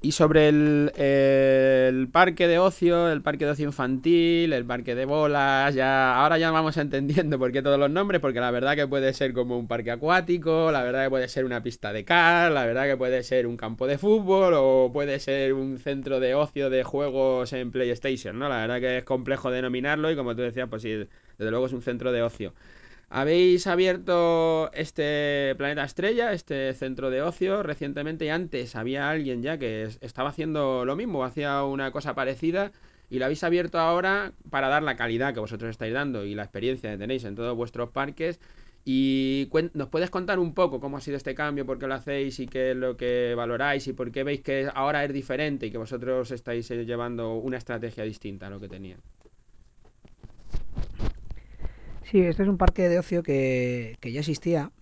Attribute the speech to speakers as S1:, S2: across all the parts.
S1: y sobre el, el, parque de ocio, el parque de ocio infantil, el parque de bolas, ya ahora ya vamos entendiendo por qué todos los nombres, porque la verdad que puede ser como un parque acuático, la verdad que puede ser una pista de car, la verdad que puede ser un campo de fútbol o puede ser un centro de ocio de juegos en PlayStation, ¿no? La verdad que es complejo denominarlo y como tú decías, pues sí, desde luego es un centro de ocio. Habéis abierto este Planeta Estrella, este centro de ocio recientemente y antes había alguien ya que estaba haciendo lo mismo, hacía una cosa parecida y lo habéis abierto ahora para dar la calidad que vosotros estáis dando y la experiencia que tenéis en todos vuestros parques. Y nos puedes contar un poco cómo ha sido este cambio, por qué lo hacéis y qué es lo que valoráis y por qué veis que ahora es diferente y que vosotros estáis llevando una estrategia distinta a lo que tenían.
S2: Sí, este es un parque de ocio que, que ya existía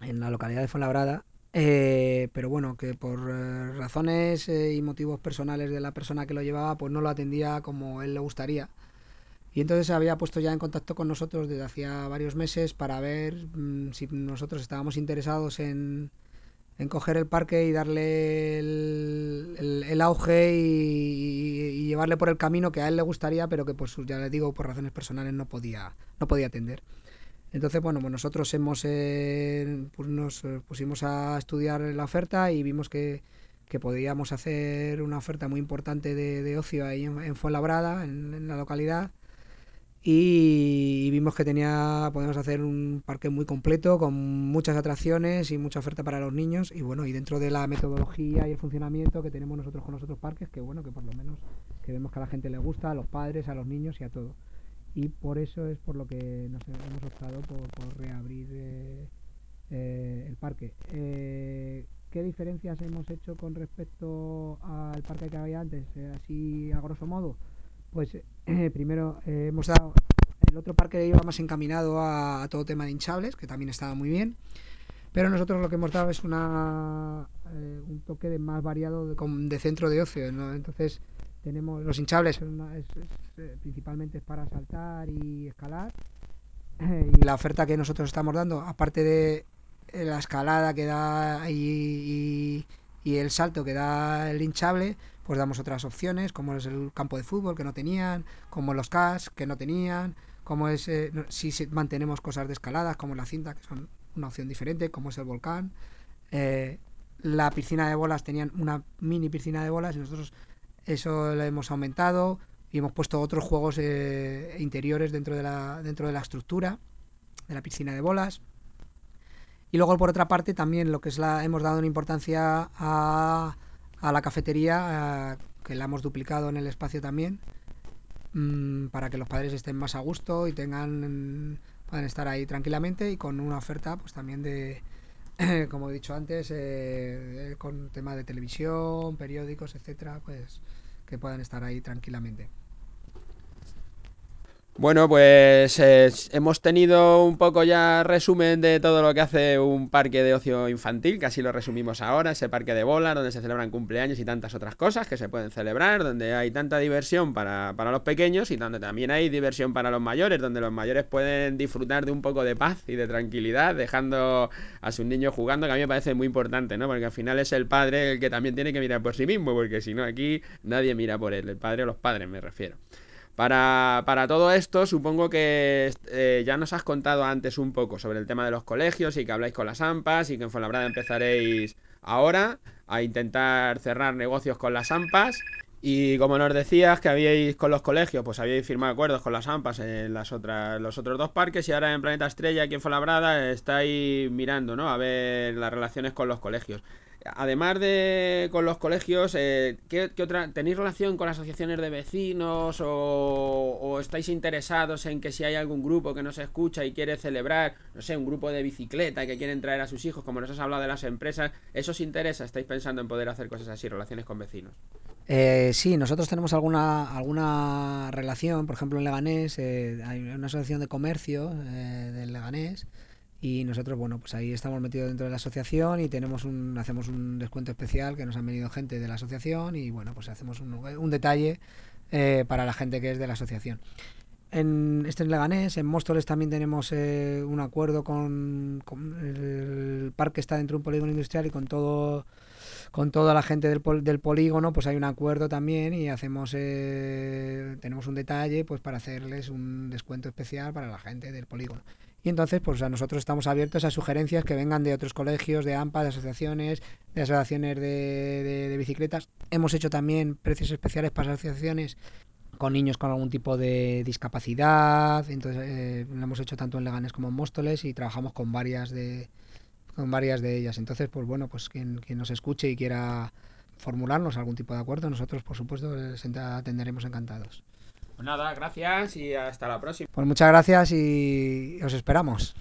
S2: en la localidad de Fuenlabrada, eh, pero bueno, que por eh, razones eh, y motivos personales de la persona que lo llevaba, pues no lo atendía como él le gustaría. Y entonces se había puesto ya en contacto con nosotros desde hacía varios meses para ver mmm, si nosotros estábamos interesados en, en coger el parque y darle el, auge y, llevarle por el camino que a él le gustaría, pero que pues ya le digo por razones personales no podía, no podía atender. Entonces, bueno, pues nosotros hemos eh, pues nos pusimos a estudiar la oferta y vimos que, que podíamos hacer una oferta muy importante de, de ocio ahí en, en Fuenlabrada, en, en la localidad y vimos que tenía podemos hacer un parque muy completo con muchas atracciones y mucha oferta para los niños. Y bueno y dentro de la metodología y el funcionamiento que tenemos nosotros con los otros parques que bueno que por lo menos que vemos que a la gente le gusta a los padres a los niños y a todo. Y por eso es por lo que nos hemos optado por, por reabrir eh, eh, el parque. Eh, ¿Qué diferencias hemos hecho con respecto al parque que había antes? así a grosso modo pues eh, primero eh, hemos dado el otro parque iba más encaminado a, todo tema de hinchables que también estaba muy bien pero nosotros lo que hemos dado es una eh, un toque de más variado de, de centro de ocio ¿no? entonces tenemos los hinchables principalmente es para saltar y escalar y la oferta que nosotros estamos dando aparte de la escalada que da y el salto que da el hinchable pues damos otras opciones, como es el campo de fútbol que no tenían, como los CAS que no tenían, como es eh, si mantenemos cosas de escaladas como la cinta, que son una opción diferente, como es el volcán. Eh, la piscina de bolas tenían una mini piscina de bolas y nosotros eso lo hemos aumentado y hemos puesto otros juegos eh, interiores dentro de, la, dentro de la estructura de la piscina de bolas. Y luego por otra parte también lo que es la hemos dado una importancia a a la cafetería, que la hemos duplicado en el espacio también, mmm, para que los padres estén más a gusto y tengan puedan estar ahí tranquilamente y con una oferta pues también de como he dicho antes eh, con tema de televisión periódicos etcétera pues que puedan estar ahí tranquilamente
S1: Bueno, pues eh, hemos tenido un poco ya resumen de todo lo que hace un parque de ocio infantil, que así lo resumimos ahora, ese parque de bolas donde se celebran cumpleaños y tantas otras cosas que se pueden celebrar, donde hay tanta diversión para, para los pequeños y donde también hay diversión para los mayores, donde los mayores pueden disfrutar de un poco de paz y de tranquilidad, dejando a sus niños jugando, que a mí me parece muy importante, ¿no? Porque al final es el padre el que también tiene que mirar por sí mismo, porque si no aquí nadie mira por él, el padre o los padres me refiero. Para, para, todo esto, supongo que eh, ya nos has contado antes un poco sobre el tema de los colegios y que habláis con las AMPAs y que en Fuenlabrada empezaréis ahora a intentar cerrar negocios con las AMPAs. Y como nos decías que habíais con los colegios, pues habíais firmado acuerdos con las AMPAs en las otras, los otros dos parques y ahora en Planeta Estrella, aquí en Fuenlabrada, estáis mirando, ¿no? A ver las relaciones con los colegios además de con los colegios, eh, ¿qué, ¿qué, otra? ¿Tenéis relación con asociaciones de vecinos o, o, estáis interesados en que si hay algún grupo que nos escucha y quiere celebrar, no sé, un grupo de bicicleta que quieren traer a sus hijos, como nos has hablado de las empresas, ¿eso os interesa? ¿Estáis pensando en poder hacer cosas así, relaciones con vecinos?
S2: Eh, sí, nosotros tenemos alguna, alguna relación, por ejemplo en Leganés, eh, hay una asociación de comercio eh, del Leganés y nosotros bueno pues ahí estamos metidos dentro de la asociación y tenemos un hacemos un descuento especial que nos han venido gente de la asociación y bueno pues hacemos un, un detalle eh, para la gente que es de la asociación en este es Leganés en Móstoles también tenemos eh, un acuerdo con, con, el parque está dentro de un polígono industrial y con todo con toda la gente del, pol- del polígono, pues hay un acuerdo también y hacemos eh, tenemos un detalle pues para hacerles un descuento especial para la gente del polígono. Y entonces, pues a nosotros estamos abiertos a sugerencias que vengan de otros colegios, de AMPA, de asociaciones, de asociaciones de, de- bicicletas. Hemos hecho también precios especiales para asociaciones con niños con algún tipo de discapacidad. Entonces, eh, lo hemos hecho tanto en Leganés como en Móstoles y trabajamos con varias de, con varias de ellas. Entonces, pues bueno, pues quien, quien nos escuche y quiera formularnos algún tipo de acuerdo, nosotros, por supuesto, les atenderemos encantados.
S1: Pues nada, gracias y hasta la próxima.
S2: Pues muchas gracias y os esperamos.